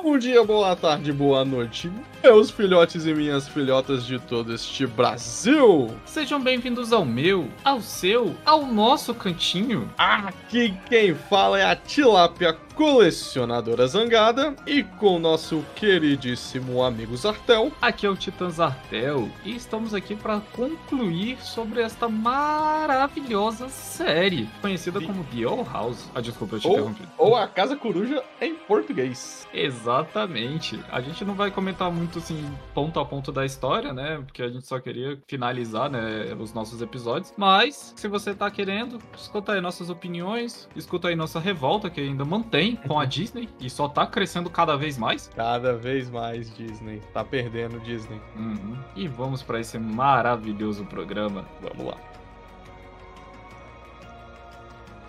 Bom dia, boa tarde, boa noite, meus filhotes e minhas filhotas de todo este Brasil. Sejam bem-vindos ao meu, ao seu, ao nosso cantinho. Aqui quem fala é a Tilápia colecionadora zangada e com o nosso queridíssimo amigo Zartel. Aqui é o Titã Zartel e estamos aqui para concluir sobre esta maravilhosa série conhecida como The Old House. Ah, desculpa, eu te Ou, interrompi. ou a Casa Coruja em português. Exatamente. A gente não vai comentar muito assim, ponto a ponto da história, né? Porque a gente só queria finalizar, né, os nossos episódios. Mas, se você tá querendo, escuta aí nossas opiniões, escuta aí nossa revolta, que ainda mantém com a Disney e só tá crescendo cada vez mais. Cada vez mais Disney. Tá perdendo Disney. Uhum. E vamos para esse maravilhoso programa. Vamos lá.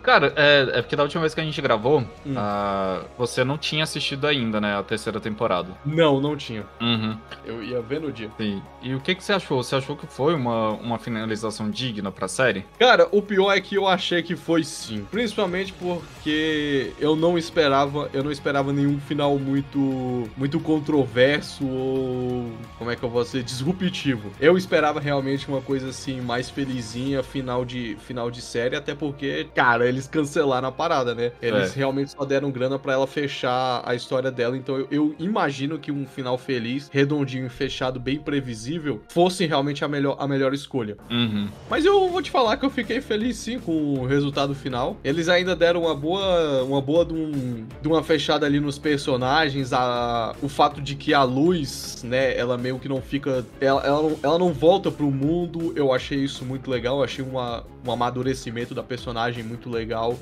Cara, é, é porque da última vez que a gente gravou, Hum. ah, você não tinha assistido ainda, né? A terceira temporada. Não, não tinha. Uhum. Eu ia ver no dia. Sim. E o que, que você achou? Você achou que foi uma, uma finalização digna pra série? Cara, o pior é que eu achei que foi sim. Principalmente porque eu não esperava, eu não esperava nenhum final muito muito controverso ou como é que eu vou dizer, disruptivo. Eu esperava realmente uma coisa assim mais felizinha, final de final de série, até porque, cara, eles cancelaram a parada, né? Eles É. realmente só deram grana pra ela fechar a história dela, então eu, eu imagino que um final feliz, redondinho e fechado, bem previsível, fosse realmente a melhor a melhor escolha. Uhum. Mas eu vou te falar que eu fiquei feliz sim com o resultado final. Eles ainda deram uma boa, uma boa de, um- de uma fechada ali nos personagens. A, o fato de que a luz, né, ela meio que não fica. Ela, ela, não, ela não volta pro mundo. Eu achei isso muito legal. Eu achei uma, um amadurecimento da personagem muito legal.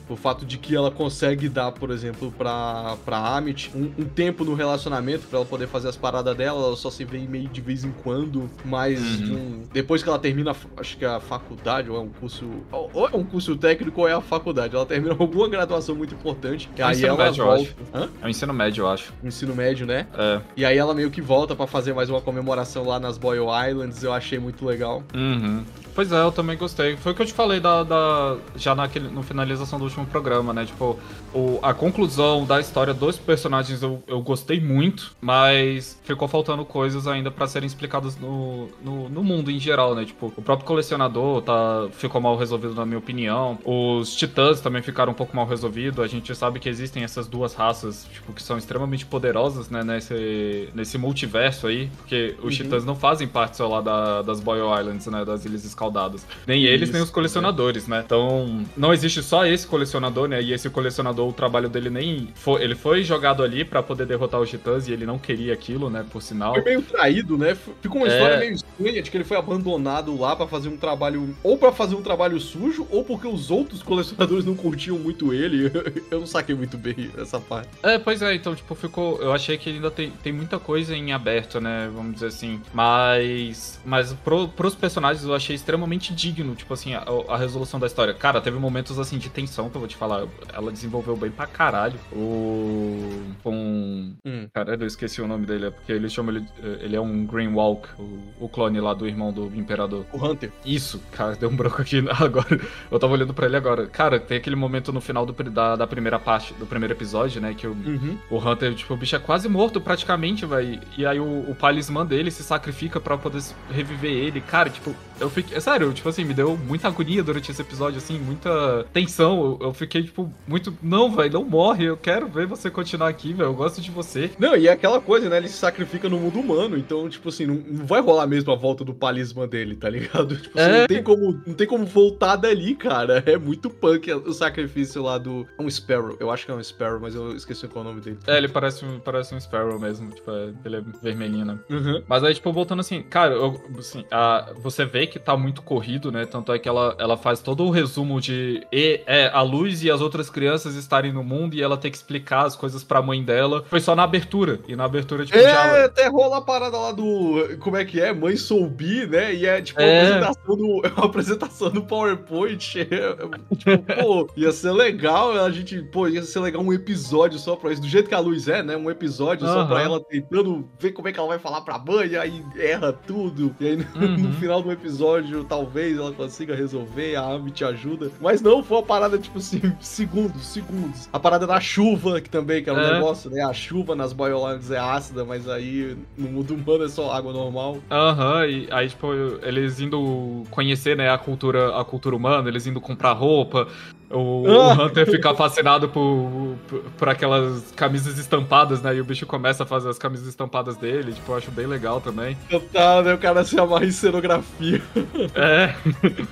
O fato de que ela consegue dar, por exemplo, pra, pra Amit um, um tempo no relacionamento pra ela poder fazer as paradas dela. Ela só se vê meio de vez em quando. Mas Uhum. um- depois que ela termina, acho que é a faculdade, ou é um curso. Ou é um curso técnico ou é a faculdade. Ela termina alguma graduação muito importante. E É o aí ensino ela médio, eu volta. É o ensino médio, eu acho. Ensino médio, né? É. E aí ela meio que volta pra fazer mais uma comemoração lá nas Boyle Islands. Eu achei muito legal. Uhum. Pois é, eu também gostei. Foi o que eu te falei da, da- já naquele, no finalização do último programa, né? Tipo, o, a conclusão da história dos personagens eu, eu gostei muito, mas ficou faltando coisas ainda pra serem explicadas no, no, no mundo em geral, né? Tipo, o próprio colecionador tá, ficou mal resolvido, na minha opinião. Os titãs também ficaram um pouco mal resolvidos. A gente sabe que existem essas duas raças, tipo, que são extremamente poderosas, né? Nesse, nesse multiverso aí, porque os Uhum. titãs não fazem parte só lá da- das Boyle Islands, né? Das Ilhas Escaldadas. Nem eles, nem os colecionadores, né? Então, não existe só esse colecionador, né? E esse colecionador, o trabalho dele nem. Foi, ele foi jogado ali pra poder derrotar os titãs e ele não queria aquilo, né? Por sinal. Foi meio traído, né? Ficou uma É. história meio estranha de que ele foi abandonado lá pra fazer um trabalho. Ou pra fazer um trabalho sujo, ou porque os outros colecionadores não curtiam muito ele. Eu não saquei muito bem essa parte. É, pois é, então, tipo, ficou. Eu achei que ainda tem, tem muita coisa em aberto, né? Vamos dizer assim. Mas. Mas pro, pros personagens eu achei extremamente digno, tipo assim, a, a resolução da história. Cara, teve momentos assim de tensão que eu vou te falar. Ela desenvolveu bem pra caralho. O. Com. Hum. Caralho, eu esqueci o nome dele, é porque eles chamam ele. Ele é um Greenwalk, o, o clone lá do irmão do Imperador. O Hunter. Isso, cara, deu um branco aqui agora. Eu tava olhando pra ele agora. Cara, tem aquele momento no final do, da, da primeira parte, do primeiro episódio, né? Que o, Uhum. o Hunter, tipo, o bicho é quase morto praticamente, velho. E aí o, o palismã dele se sacrifica pra poder reviver ele. Cara, tipo, eu fiquei. É sério, tipo assim, me deu muita agonia durante esse episódio, assim, muita tensão. Eu, eu fiquei, tipo, muito. Não, velho, não morre. Eu quero ver você continuar aqui, velho. Eu gosto de você. Não, e é aquela coisa, né? Ele se sacrifica no mundo humano, então, tipo assim, não, não vai rolar mesmo a volta do palisma dele, tá ligado? Tipo assim, É. não, tem como, não tem como voltar dali, cara. É muito punk o sacrifício lá do. É um Sparrow. Eu acho que é um Sparrow, mas eu esqueci qual é o nome dele. É, ele parece, um- parece um Sparrow mesmo. Tipo, é- ele é vermelhinho, né? Uhum. Mas aí, tipo, voltando assim, cara, eu, assim, a- você vê que tá muito corrido, né? Tanto é que ela, ela faz todo o resumo de e, é, a Luz e as outras crianças estarem no mundo e ela ter que explicar as coisas pra mãe dela. Foi só na abertura. E na abertura, tipo, É, já. até rola a parada lá do. Como é que é? Mãe Soubi, né? E é tipo uma É. apresentação do. É uma apresentação do PowerPoint. É, tipo, pô, ia ser legal a gente. Pô, ia ser legal um episódio só pra isso. Do jeito que a luz é, né? Um episódio só Aham. pra ela tentando ver como é que ela vai falar pra mãe, aí erra tudo. E aí no, Uhum. no final do episódio episódio, talvez ela consiga resolver, a Amy te ajuda. Mas não foi uma parada, tipo assim, segundos, segundos. A parada da chuva, que também, que é um É. negócio, né? A chuva nas Boyolines é ácida, mas aí no mundo humano é só água normal. Aham, e aí, tipo, eles indo conhecer, né, a cultura, a cultura humana, eles indo comprar roupa, o, o Ah! Hunter fica fascinado por, por, por aquelas camisas estampadas, né, e o bicho começa a fazer as camisas estampadas dele, tipo, eu acho bem legal também. Total, né? O cara se amarra em cenografia. É.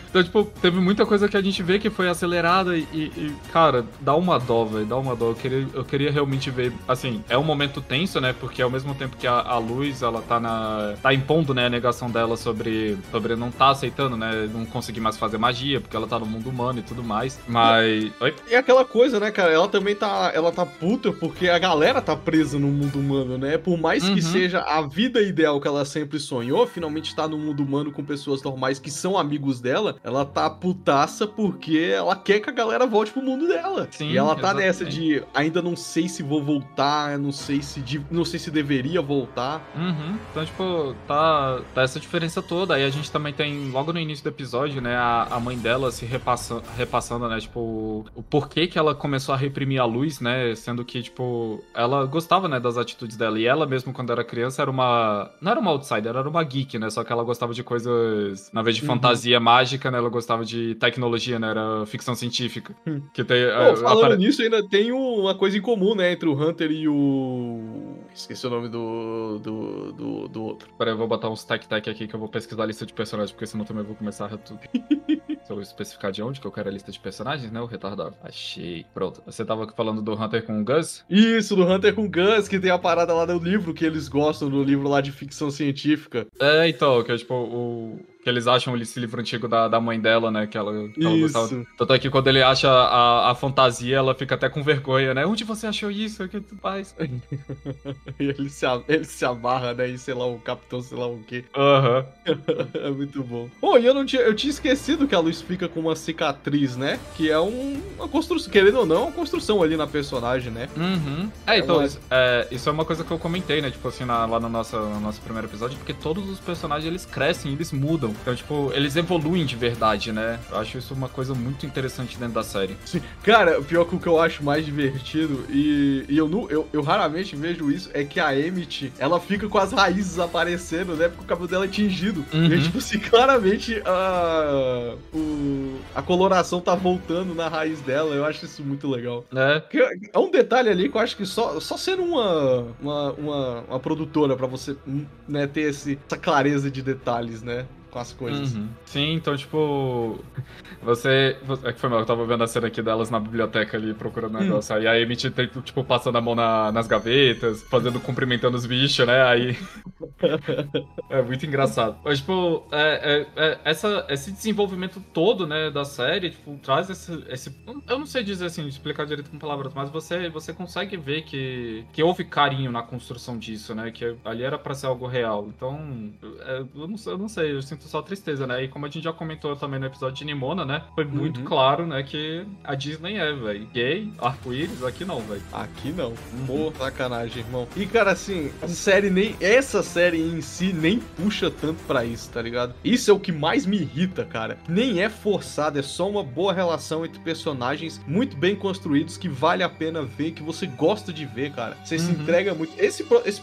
Então, tipo, teve muita coisa que a gente vê que foi acelerada e, e, cara, dá uma dó, velho, dá uma dó. Eu queria, eu queria realmente ver, assim, é um momento tenso, né? Porque ao mesmo tempo que a, a Luz, ela tá na. tá impondo, né, a negação dela sobre, sobre não tá aceitando, né? Não conseguir mais fazer magia, porque ela tá no mundo humano e tudo mais. Mas. Oi? E aquela coisa, né, cara? Ela também tá. Ela tá puta porque a galera tá presa no mundo humano, né? Por mais Uhum. que seja a vida ideal que ela sempre sonhou, finalmente tá no mundo humano com pessoas normais que são amigos dela, ela tá putaça porque ela quer que a galera volte pro mundo dela. Sim, e ela tá exatamente. nessa de ainda não sei se vou voltar, não sei se não sei se deveria voltar. Uhum. Então, tipo, tá, tá essa diferença toda. Aí a gente também tem, logo no início do episódio, né, a, a mãe dela se repassa, repassando, né, tipo, o, o porquê que ela começou a reprimir a luz, né, sendo que, tipo, ela gostava, né, das atitudes dela. E ela mesmo, quando era criança, era uma... Não era uma outsider, era uma geek, né, só que ela gostava de coisas, na vez de Uhum. fantasia mágica, né, ela gostava de tecnologia, né, era ficção científica. Hum. Que tem... Pô, a- falando apare- nisso, ainda tem uma coisa em comum, né, entre o Hunter e o. Esqueci o nome do. do, do, do outro. Peraí, eu vou botar uns tec-tec aqui que eu vou pesquisar a lista de personagens, porque senão também eu vou começar a tudo. Se eu especificar de onde que eu quero a lista de personagens, né? O retardado. Achei. Pronto. Você tava falando do Hunter com o Gus? Isso, do Hunter com Gus, que tem a parada lá do livro que eles gostam, do livro lá de ficção científica. É, então, que é tipo o. Que eles acham esse livro antigo da, da mãe dela, né? Que ela, que ela gostava. Tanto é que quando ele acha a, a fantasia, ela fica até com vergonha, né? Onde você achou isso? O que tu faz? E ele se, ele se amarra, né? E sei lá, o capitão, sei lá o quê. Aham. é muito bom. Pô, e eu não tinha. Eu tinha esquecido que a luz fica com uma cicatriz, né? Que é um, uma construção. Querendo ou não, é uma construção ali na personagem, né? Uhum. É, É então, uma- isso é, isso é uma coisa que eu comentei, né? Tipo assim, na- lá no nosso, no nosso primeiro episódio, porque todos os personagens eles crescem, eles mudam. Então, tipo, eles evoluem de verdade, né? Eu acho isso uma coisa muito interessante dentro da série. Sim. Cara, o pior que o que eu acho mais divertido, e, e eu, eu, eu raramente vejo isso, é que a Emmett, ela fica com as raízes aparecendo, né? Porque o cabelo dela é tingido. Uhum. E é tipo assim, claramente a, o, a coloração tá voltando na raiz dela. Eu acho isso muito legal. Porque é um detalhe ali que eu acho que só, só sendo uma, uma, uma, uma produtora pra você hum, né, ter esse, essa clareza de detalhes, né? Com as coisas. Uhum. Sim, então, tipo. Você. É que foi mal, eu tava vendo a cena aqui delas na biblioteca ali procurando um Hum. negócio. Aí a tem, tipo, passando a mão na- nas gavetas, fazendo, cumprimentando os bichos, né? Aí. é muito engraçado. Mas, tipo, é, é- é- essa, esse desenvolvimento todo, né, da série, tipo, traz esse, esse. Eu não sei dizer assim, explicar direito com palavras, mas você, você consegue ver que, que houve carinho na construção disso, né? Que ali era pra ser algo real. Então, é, eu, não, sei- eu não sei, eu sinto só tristeza, né? E como a gente já comentou também no episódio de Nimona, né? Foi muito Uhum. claro, né, que a Disney é, velho. Gay, arco-íris, aqui não, velho. Aqui não. Pô, sacanagem, irmão. E, cara, assim, a série nem. Essa série em si nem puxa tanto pra isso, tá ligado? Isso é o que mais me irrita, cara. Nem é forçado, é só uma boa relação entre personagens muito bem construídos que vale a pena ver, que você gosta de ver, cara. Você se Uhum. entrega muito. Esse, esse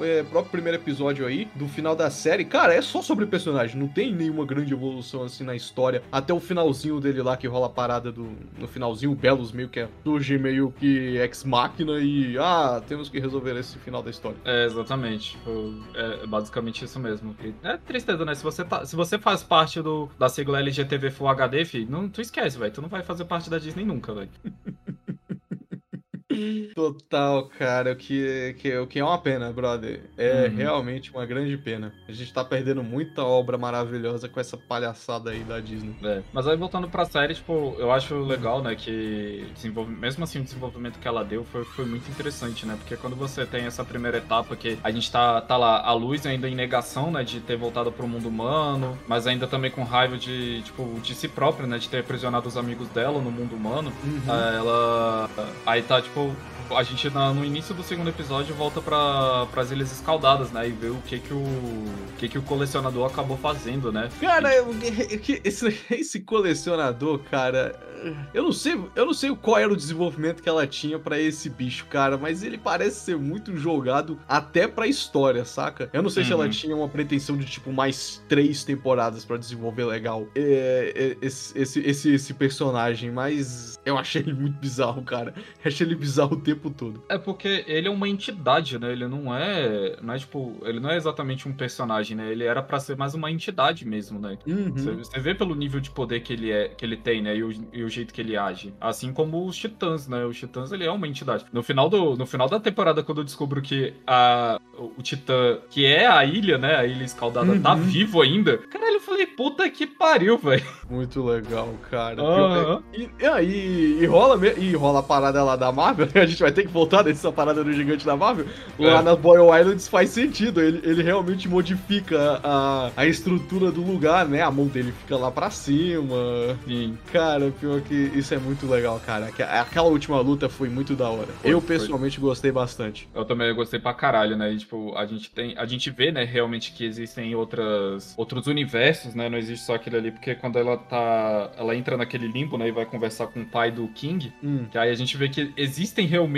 é, próprio primeiro episódio aí, do final da série, cara, é só sobre personagem. Não tem nenhuma grande evolução assim na história. Até o finalzinho dele lá, que rola a parada do. No finalzinho, o Belos meio que é, surge meio que ex-máquina e. Ah, temos que resolver esse final da história. É, exatamente. Tipo, é basicamente isso mesmo. É tristeza, né? Se você, tá, se você faz parte do, da sigla LGTV Full HD, fi, não, tu esquece, velho. Tu não vai fazer parte da Disney nunca, velho. Total, cara, o que, que, o que é uma pena, brother. É Uhum. realmente uma grande pena. A gente tá perdendo muita obra maravilhosa com essa palhaçada aí da Disney. É. Mas aí voltando pra série, tipo, eu acho legal, né, que desenvolve... mesmo assim o desenvolvimento que ela deu foi, foi muito interessante, né? Porque quando você tem essa primeira etapa que a gente tá, tá lá, a luz ainda em negação, né, de ter voltado pro mundo humano, mas ainda também com raiva de, tipo, de si própria, né, de ter aprisionado os amigos dela no mundo humano. Uhum. Ela. Aí tá, tipo, Tchau a gente no início do segundo episódio volta para as Ilhas Escaldadas, né? E vê o que que o, o que que o colecionador acabou fazendo, né? Cara, esse, esse colecionador, cara, eu não sei, eu não sei qual era o desenvolvimento que ela tinha para esse bicho, cara, mas ele parece ser muito jogado até pra história, saca? Eu não sei uhum. se ela uhum. tinha uma pretensão de tipo mais três temporadas para desenvolver legal é, é, esse, esse, esse, esse personagem, mas eu achei ele muito bizarro, cara. Eu achei ele bizarro o tempo todo. É porque ele é uma entidade, né? Ele não é, não é tipo, ele não é exatamente um personagem, né? Ele era para ser mais uma entidade mesmo, né? Uhum. Você, você, vê pelo nível de poder que ele é, que ele tem, né? E o, e o jeito que ele age. Assim como os Titãs, né? Os Titãs, ele é uma entidade. No final, do, no final da temporada, quando eu descubro que a, o Titã, que é a ilha, né? A ilha escaldada, tá uhum. tá vivo ainda. Caralho, eu falei, puta que pariu, velho. Muito legal, cara. Uhum. E, e, e, rola, e rola a parada lá da Marvel, a gente vai ter que voltar dessa parada do gigante da Marvel. Lá é. na Boyle Islands faz sentido. Ele, ele realmente modifica a, a estrutura do lugar, né? A mão dele fica lá pra cima. Sim. Cara, pior que isso é muito legal, cara. Aquela última luta foi muito da hora. Foi, eu, pessoalmente, foi. gostei bastante. Eu também gostei pra caralho, né? E, tipo, a gente tem. A gente vê, né, realmente que existem outras, outros universos, né? Não existe só aquele ali, porque quando ela tá. Ela entra naquele limbo, né? E vai conversar com o pai do King. Hum. Que aí a gente vê que existem realmente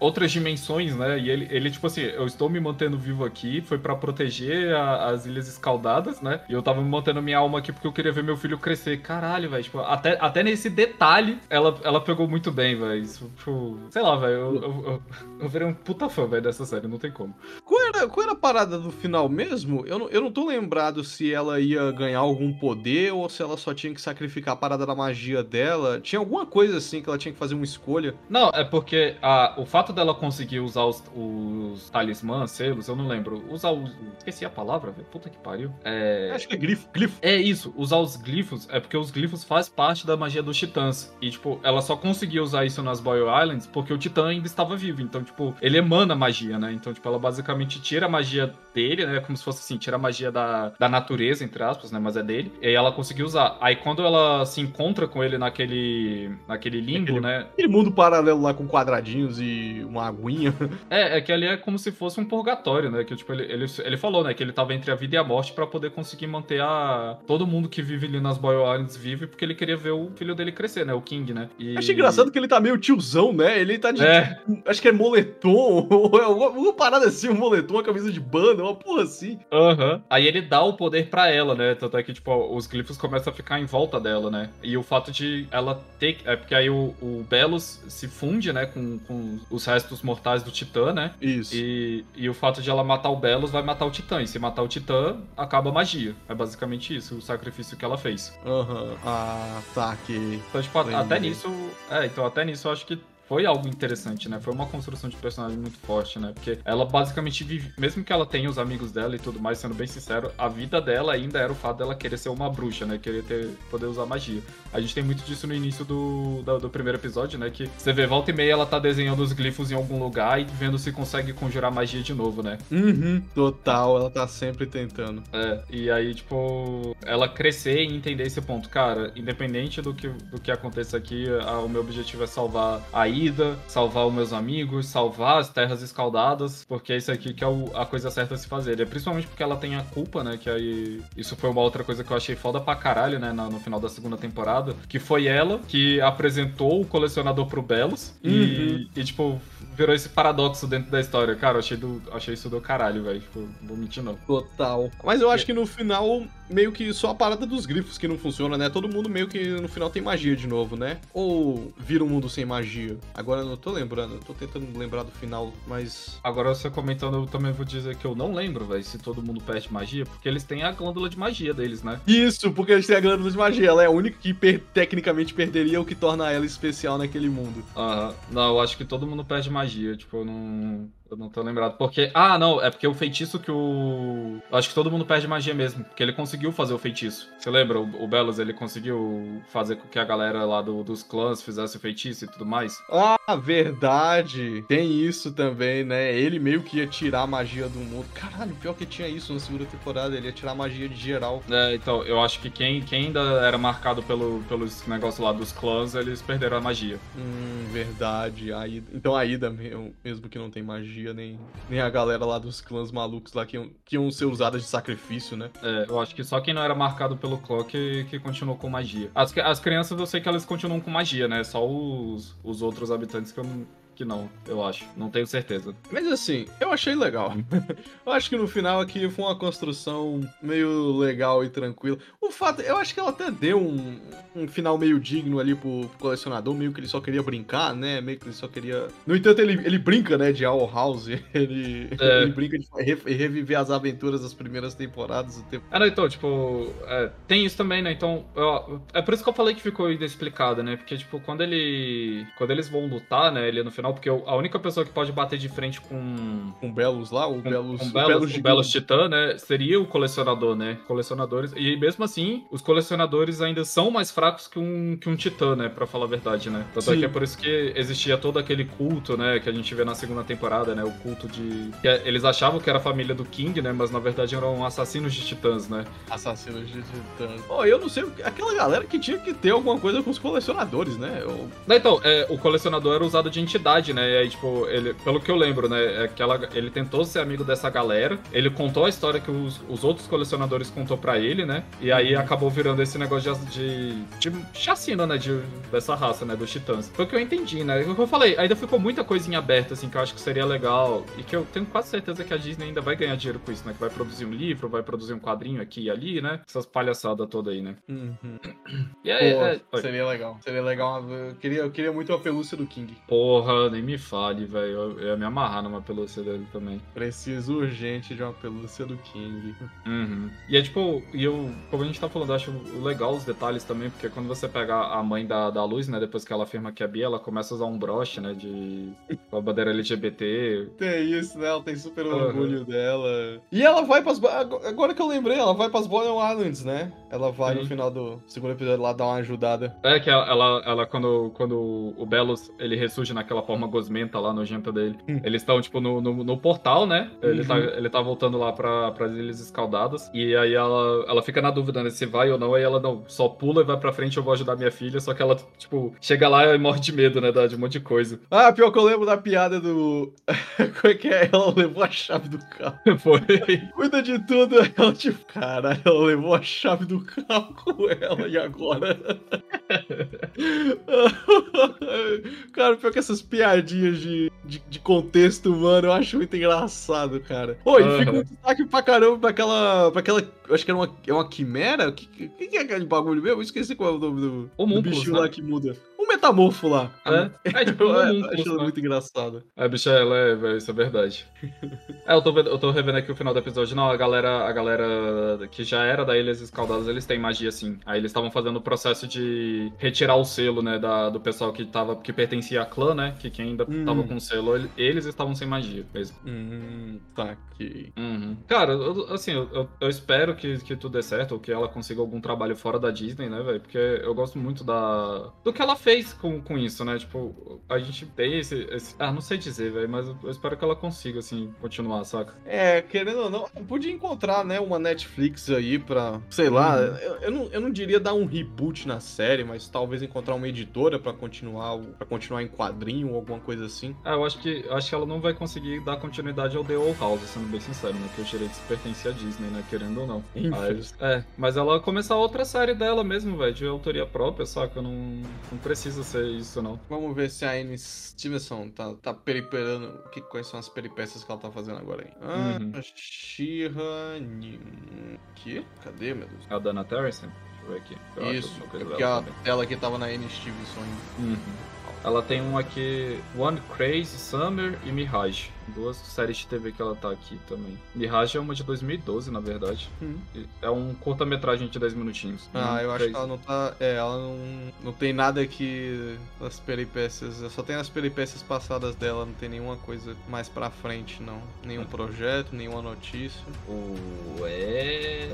outras dimensões, né? E ele, ele tipo assim, eu estou me mantendo vivo aqui, foi para proteger a, as ilhas escaldadas, né? E eu tava me mantendo minha alma aqui porque eu queria ver meu filho crescer. Caralho, velho. Tipo, até, até nesse detalhe, ela, ela pegou muito bem, velho. Isso, tipo, sei lá, velho. Eu, eu, eu, eu virei um puta fã, velho, dessa série, não tem como. Qual era, qual era a parada do final mesmo? Eu não, eu não tô lembrado se ela ia ganhar algum poder ou se ela só tinha que sacrificar a parada da magia dela. Tinha alguma coisa assim que ela tinha que fazer uma escolha. Não, é porque a, o fato dela conseguir usar os, os talismãs, selos, eu não lembro. Usar os. Esqueci a palavra, velho. Puta que pariu. É... Acho que é glifo, glifo. É isso, usar os glifos é porque os glifos faz parte da magia dos titãs. E, tipo, ela só conseguia usar isso nas Boyle Islands porque o titã ainda estava vivo. Então, tipo, ele emana magia, né? Então, tipo, ela basicamente tira a magia dele, né? Como se fosse assim, tira a magia da, da natureza, entre aspas, né? Mas é dele. E aí ela conseguiu usar. Aí quando ela se encontra com ele naquele, naquele limbo, aquele, né? Aquele mundo paralelo lá com quadradinhos e uma aguinha. É, é que ali é como se fosse um purgatório, né? Que tipo, ele, ele, ele falou, né? Que ele tava entre a vida e a morte para poder conseguir manter a todo mundo que vive ali nas Boyle Islands vive, porque ele queria ver o filho dele crescer, né? O King, né? E... Achei engraçado que ele tá meio tiozão, né? Ele tá de. É. Acho que é moletom, ou é alguma parada assim, um moletom, uma camisa de banda, uma porra assim. Aham. Uhum. Aí ele dá o poder para ela, né? Tanto é que, tipo, os glifos começam a ficar em volta dela, né? E o fato de ela ter. É porque aí o, o Belos se funde, né? Com, com os restos mortais do Titã, né? Isso. E, e o fato de ela matar o Belos vai matar o Titã. E se matar o Titã, acaba a magia. É basicamente isso, o sacrifício que ela fez. Aham. Uhum. Ah, tá, que. Então, tipo, até nisso. É, então até nisso eu acho que foi algo interessante, né? Foi uma construção de personagem muito forte, né? Porque ela basicamente vive, mesmo que ela tenha os amigos dela e tudo mais, sendo bem sincero, a vida dela ainda era o fato dela querer ser uma bruxa, né? Querer ter, poder usar magia. A gente tem muito disso no início do, do, do, primeiro episódio, né? Que você vê volta e meia ela tá desenhando os glifos em algum lugar e vendo se consegue conjurar magia de novo, né? Uhum, total, ela tá sempre tentando. É, e aí, tipo, ela crescer e entender esse ponto. Cara, independente do que, do que aconteça aqui, a, o meu objetivo é salvar a vida, salvar os meus amigos, salvar as terras escaldadas, porque é isso aqui que é o, a coisa certa a se fazer. É principalmente porque ela tem a culpa, né? Que aí. Isso foi uma outra coisa que eu achei foda pra caralho, né? No, no final da segunda temporada. Que foi ela que apresentou o colecionador pro Belos. Uhum. E, e, tipo, virou esse paradoxo dentro da história. Cara, eu achei, do, achei isso do caralho, velho. Tipo, vou mentir não. Total. Mas eu acho que no final, meio que só a parada dos grifos que não funciona, né? Todo mundo meio que no final tem magia de novo, né? Ou vira um mundo sem magia. Agora eu não tô lembrando, eu tô tentando lembrar do final, mas. Agora você comentando, eu também vou dizer que eu não lembro, velho, se todo mundo perde magia, porque eles têm a glândula de magia deles, né? Isso, porque eles têm a glândula de magia. Ela é a única que per tecnicamente perderia, o que torna ela especial naquele mundo. Aham. Não, eu acho que todo mundo perde magia, tipo, eu não Eu não tô lembrado. Porque. Ah, não, é porque o feitiço que o. Acho que todo mundo perde magia mesmo. Porque ele conseguiu fazer o feitiço. Você lembra? O, o Belos, ele conseguiu fazer com que a galera lá do, dos clãs fizesse o feitiço e tudo mais. Ah, verdade. Tem isso também, né? Ele meio que ia tirar a magia do mundo. Caralho, pior que tinha isso na segunda temporada. Ele ia tirar a magia de geral. É, então, eu acho que quem, quem ainda era marcado pelo, pelos negócios lá dos clãs, eles perderam a magia. Hum, verdade. A Ida... Então a Ida, mesmo que não tem magia, nem, nem a galera lá dos clãs malucos lá que iam, que iam ser usadas de sacrifício, né? É, eu acho que só quem não era marcado pelo clã que, que continuou com magia. As, as crianças eu sei que elas continuam com magia, né? Só os, os outros habitantes que eu não que não, eu acho. Não tenho certeza. Mas assim, eu achei legal. eu acho que no final aqui foi uma construção meio legal e tranquila. O fato, eu acho que ela até deu um, um final meio digno ali pro, pro, colecionador, meio que ele só queria brincar, né? Meio que ele só queria. No entanto, ele, ele brinca, né, de Owl House. Ele, é. ele brinca de reviver as aventuras das primeiras temporadas. Do tempo. Ah, não, então, tipo, é, tem isso também, né? Então, eu, é por isso que eu falei que ficou inexplicado, né? Porque, tipo, quando ele. Quando eles vão lutar, né, ele no final final, porque a única pessoa que pode bater de frente com. Com Belos lá, o Belos. Com Belos, o Belos, o Belos Titã, né? Seria o colecionador, né? Colecionadores. E mesmo assim, os colecionadores ainda são mais fracos que um, que um Titã, né? Pra falar a verdade, né? Tanto é que é por isso que existia todo aquele culto, né? Que a gente vê na segunda temporada, né? O culto de. É, eles achavam que era a família do King, né? Mas na verdade eram assassinos de titãs, né? Assassinos de titãs. Oh, eu não sei. Aquela galera que tinha que ter alguma coisa com os colecionadores, né? Eu... Então, é, o colecionador era usado de entidade né? E aí, tipo, ele, pelo que eu lembro, né? É que ela, ele tentou ser amigo dessa galera. Ele contou a história que os, os outros colecionadores contou para ele, né? E aí uhum. acabou virando esse negócio de, de, de chacina, né? De, dessa raça, né? Dos titãs. Foi o que eu entendi, né? O que eu falei, ainda ficou muita coisinha aberta, assim, que eu acho que seria legal. E que eu tenho quase certeza que a Disney ainda vai ganhar dinheiro com isso, né? Que vai produzir um livro, vai produzir um quadrinho aqui e ali, né? Essas palhaçadas todas aí, né? Uhum. E aí, Pô, é... Seria legal. Seria legal. Eu queria, eu queria muito a pelúcia do King. Porra, nem me fale, velho. Eu, eu, ia me amarrar numa pelúcia dele também. Preciso urgente de uma pelúcia do King. Uhum. E é tipo, e eu, como a gente tá falando, eu acho legal os detalhes também, porque quando você pega a mãe da, da Luz, né, depois que ela afirma que é Bia, ela começa a usar um broche, né, de com a bandeira LGBT. Tem isso, né? Ela tem super uhum. orgulho dela. E ela vai pras. Agora que eu lembrei, ela vai pras Boreal Islands, né? Ela vai no final do segundo episódio lá dar uma ajudada. É que ela, ela, ela quando, quando o Belos ele ressurge naquela forma gosmenta lá, nojenta dele. Hum. Eles estão, tipo, no, no, no, portal, né? Ele, uhum. tá, ele tá voltando lá pra, pras Ilhas Escaldadas. E aí ela, ela fica na dúvida, né? Se vai ou não. Aí ela não, só pula e vai pra frente, eu vou ajudar minha filha. Só que ela, tipo, chega lá e morre de medo, né? De um monte de coisa. Ah, pior que eu lembro da piada do. Como é que é? Ela levou a chave do carro. Foi. Cuida de tudo. Ela, tipo, caralho, ela levou a chave do carro com ela e agora. cara, pior que essas piadinhas de, de, de, contexto humano eu acho muito engraçado, cara. Oi, uhum. fica um destaque pra caramba pra aquela. Pra aquela acho que era uma, é uma quimera? O que, que, que, é aquele bagulho mesmo? Eu esqueci qual é o nome do, do bichinho né? lá que muda metamorfo lá. É, é tipo, um é, acho né? muito engraçado. A bicha é leve, isso é verdade. é, eu tô, eu tô revendo aqui o final do episódio. Não, a galera, a galera que já era da Ilhas Escaldadas, eles têm magia sim. Aí eles estavam fazendo o processo de retirar o selo, né, da, do pessoal que tava, que pertencia à clã, né, que quem ainda hum. tava com o selo, eles estavam sem magia mesmo. Hum, tá aqui. Uhum. Cara, eu, assim, eu, eu, espero que, que tudo dê certo, ou que ela consiga algum trabalho fora da Disney, né, velho, porque eu gosto muito da do que ela fez fez com, com isso, né? Tipo, a gente tem esse, esse... Ah, não sei dizer, velho, mas eu espero que ela consiga, assim, continuar, saca? É, querendo ou não, podia encontrar, né, uma Netflix aí pra, sei lá, uhum. eu, eu, não, eu não diria dar um reboot na série, mas talvez encontrar uma editora pra continuar, para continuar em quadrinho ou alguma coisa assim. Ah, eu acho que, eu acho que ela não vai conseguir dar continuidade ao The Old House, sendo bem sincero, né? Que os direitos pertencem à Disney, né? Querendo ou não. Mas, é, mas ela começar outra série dela mesmo, velho, de autoria própria, saca? Não, não precisa precisa ser isso, não. Vamos ver se a Anne Stevenson tá, tá periperando. Que, quais são as peripécias que ela tá fazendo agora aí? Ah, uhum. Shira. Que? Cadê, meu Deus? A Dana Terrence? Deixa eu ver aqui. Eu isso, é porque a também. tela aqui tava na Anne Stevenson ainda. Uhum. Ela tem um aqui, One Crazy Summer e Mirage. Duas séries de TV que ela tá aqui também. Mirage é uma de 2012, na verdade. Hum. É um curta-metragem de 10 minutinhos. Ah, One eu acho que ela não tá. É, ela não, não tem nada que. As peripécias. Só tem as peripécias passadas dela, não tem nenhuma coisa mais pra frente, não. Nenhum projeto, nenhuma notícia. Ué.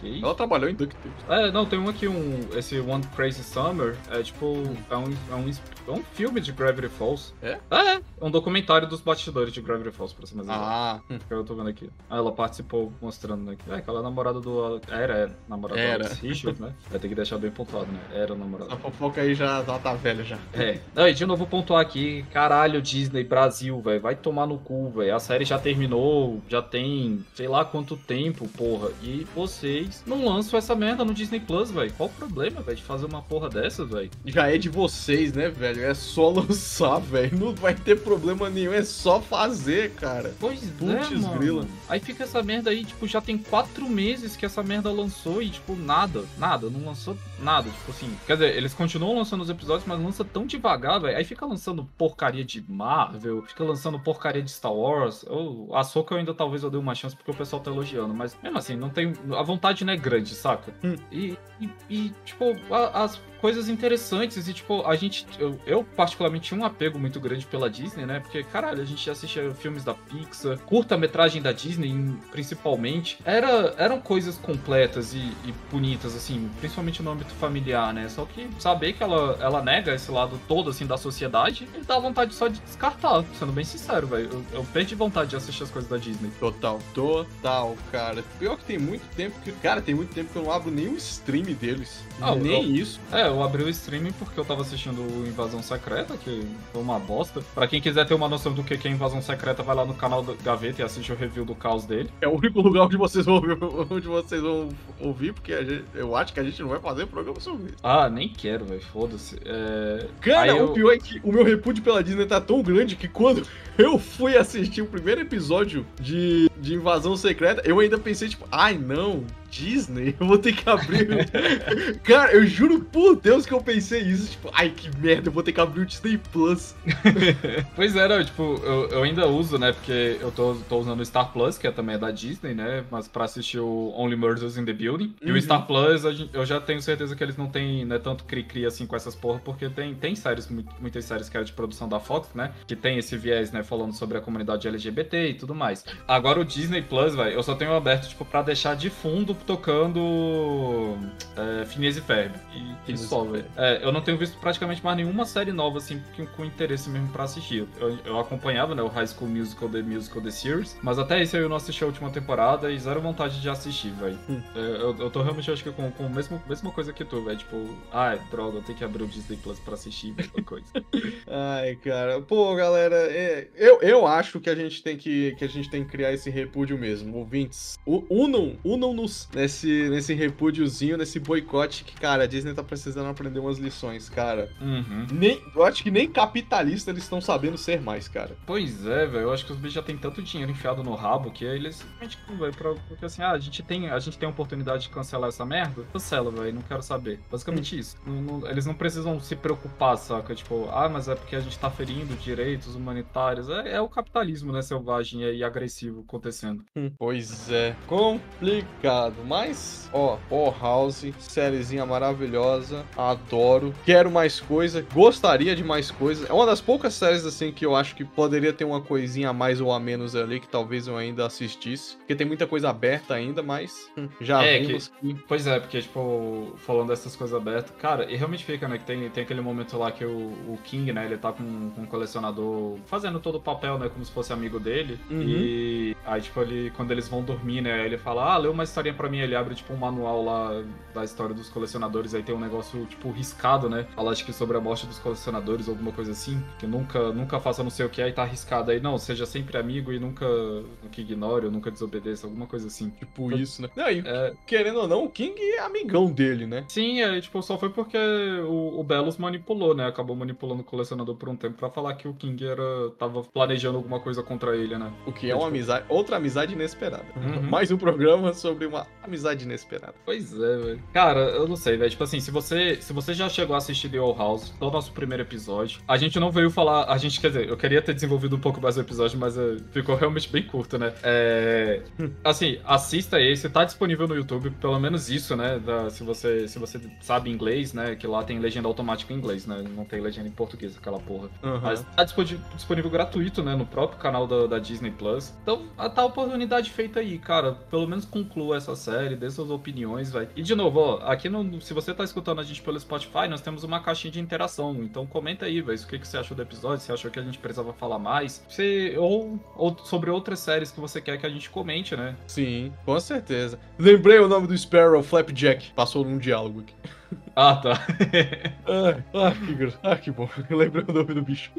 Que? Ela trabalhou em DuckTales. É, não, tem um aqui, um, esse One Crazy Summer, é tipo, é um, é um, é um filme de Gravity Falls. É? É, é um documentário dos bastidores de Gravity Falls, pra ser mais exato. Ah, hum. Que eu tô vendo aqui. Ah, ela participou mostrando, né? que- É, que ela é namorada do... Era, é, namorada Era. do Alex Richard, né? Vai ter que deixar bem pontuado, né? Era namorada. a fofoca aí já ela tá velha já. É. Não, e de novo pontuar aqui, caralho, Disney Brasil, velho, vai tomar no cu, velho. A série já terminou, já tem sei lá quanto tempo, porra. E vocês não lançam essa merda no Disney Plus, velho. Qual o problema, velho, de fazer uma porra dessa, velho? Já é de vocês, né, velho? É só lançar, velho. Não vai ter problema nenhum, é só fazer, cara. Pois Putz, é, mano. grila. Aí fica essa merda aí, tipo, já tem quatro meses que essa merda lançou e, tipo, nada, nada, não lançou nada, tipo assim. Quer dizer, eles continuam lançando os episódios, mas lança tão devagar, velho. Aí fica lançando porcaria de Marvel, fica lançando porcaria de Star Wars. Ou a Soca eu ainda talvez eu dei uma chance porque o pessoal tá elogiando, mas mesmo assim, não tem. A vontade não é grande, saca? Hum. E, e, e, tipo, a- as coisas interessantes e, tipo, a gente. Eu, eu, particularmente, tinha um apego muito grande pela Disney, né? Porque, caralho, a gente assistia filmes da Pixar, curta-metragem da Disney, principalmente. Era, eram coisas completas e, e bonitas, assim, principalmente no âmbito familiar, né? Só que saber que ela, ela nega esse lado todo, assim, da sociedade, me dá vontade só de descartar, sendo bem sincero, velho. Eu, eu perdi vontade de assistir as coisas da Disney. Total, total, cara. Pior que tem muito tempo que. Cara, tem muito tempo que eu não abro o stream deles. Ah, nem eu- isso. É, eu abri o streaming porque eu tava assistindo o Invasão Secreta, que foi uma bosta. Pra quem quiser ter uma noção do que que é Invasão Secreta, vai lá no canal do Gaveta e assiste o review do caos dele. É o único lugar onde vocês vão ouvir, onde vocês vão ouvir porque gente- eu acho que a gente não vai fazer programa sobre isso. Ah, nem quero, velho, foda-se. É... Cara, Aí o eu- pior é que o meu repúdio pela Disney tá tão grande que quando eu fui assistir o primeiro episódio de, de Invasão Secreta, eu ainda pensei, tipo, ai não, Disney, eu vou ter que abrir. Cara, eu juro por Deus que eu pensei isso, tipo, ai que merda, eu vou ter que abrir o Disney Plus. Pois é, não, tipo, eu, eu ainda uso, né, porque eu tô, tô usando o Star Plus, que é também é da Disney, né, mas pra assistir o Only Murders in the Building. E Uhum. o Star Plus, eu já tenho certeza que eles não tem, né, tanto cri-cri assim com essas porra, porque tem, tem séries, mu- muitas séries que é de produção da Fox, né, que tem esse viés, né, falando sobre a comunidade LGBT e tudo mais. Agora o Disney Plus, velho, eu só tenho aberto, tipo, pra deixar de fundo tocando é, Phineas e Ferb. E, e só, velho. É, eu não tenho visto praticamente mais nenhuma série nova, assim, com, com interesse mesmo pra assistir. Eu, eu acompanhava, né, o High School Musical, The Musical, The Series, mas até esse eu não assisti a última temporada e zero vontade de assistir, velho. Hum. É, eu, eu tô realmente, acho que com, com a mesma, mesma coisa que tu, velho. Tipo, ai, droga, eu tenho que abrir o Disney Plus pra assistir, mesma coisa. Ai, cara. Pô, galera, é, eu, eu acho que a gente tem que, que a gente tem que criar esse repúdio mesmo. Ouvintes, unam, unam-nos nesse, nesse repúdiozinho, nesse boicote que, cara, a Disney tá precisando aprender umas lições, cara. uhum. Nem, eu acho que nem capitalista eles estão sabendo ser mais, cara. Pois é, velho. Eu acho que os bichos já tem tanto dinheiro enfiado no rabo que eles simplesmente, velho, pra- porque assim, ah, a gente tem a gente tem a oportunidade de cancelar essa merda, cancela, velho, não quero saber. Basicamente isso. Não- não- eles não precisam se preocupar, saca? Tipo, ah, mas é porque a gente tá ferindo direitos humanitários. É, é o capitalismo, né, selvagem e agressivo acontecendo. Pois é, complicado. Mas, ó, ó, House, sériezinha maravilhosa, adoro. Quero mais coisa, gostaria de mais coisa. É uma das poucas séries assim que eu acho que poderia ter uma coisinha a mais ou a menos ali que talvez eu ainda assistisse, porque tem muita coisa aberta ainda, mas hum, já É, vimos que... Pois é, porque, tipo, falando dessas coisas abertas, cara, e realmente fica, né, que tem, tem aquele momento lá que o, o King, né, ele tá com, com um colecionador fazendo todo o papel, né, como se fosse amigo dele, Uhum. e aí, tipo, ele, quando eles vão dormir, né, ele fala, ah, lê uma historinha pra mim, ele abre, tipo, um manual lá da história dos colecionadores, aí tem um negócio, tipo, riscado, né, fala, acho que sobre a morte dos colecionadores, alguma coisa assim, que nunca, nunca faça não sei o que, aí tá arriscado aí, não, seja sempre amigo e nunca, nunca ignore ou nunca desobedeça, alguma coisa assim. Tipo isso, né? Não, e, É, querendo ou não, o King é amigão dele, né? Sim, é, tipo, só foi porque o, o Belos manipulou, né? Acabou manipulando o colecionador por um tempo pra falar que o King era tava planejando alguma coisa contra ele, né? O que é uma amizade. Ou- outra amizade inesperada. Uhum. Mais um programa sobre uma amizade inesperada. Pois é, velho. Cara, eu não sei, velho. Tipo assim, se você, se você já chegou a assistir The Old House, do nosso primeiro episódio, a gente não veio falar. A gente, quer dizer, eu queria ter desenvolvido um pouco mais o episódio, mas eh, ficou realmente bem curto, né? É. Assim, assista esse, tá disponível no YouTube, pelo menos isso, né? Da- se, você, se você sabe inglês, né? Que lá tem legenda automática em inglês, né? Não tem legenda em português, aquela porra. Uhum. Mas tá disponível, disponível gratuito, né? No próprio canal da, da Disney Plus. Então, a tá oportunidade feita aí, cara. Pelo menos conclua essa série, dê suas opiniões, vai. E de novo, ó, aqui no. Se você tá escutando a gente pelo Spotify, nós temos uma caixinha de interação. Então comenta aí, velho. O que, que você achou do episódio? Se achou que a gente precisava falar mais? Se, ou, ou sobre outras séries que você quer que a gente comente, né? Sim, com certeza. Lembrei o nome do Sparrow, Flapjack. Passou num diálogo aqui. Ah, tá. Ah, ah, que, ah, que bom. Lembrei o nome do bicho.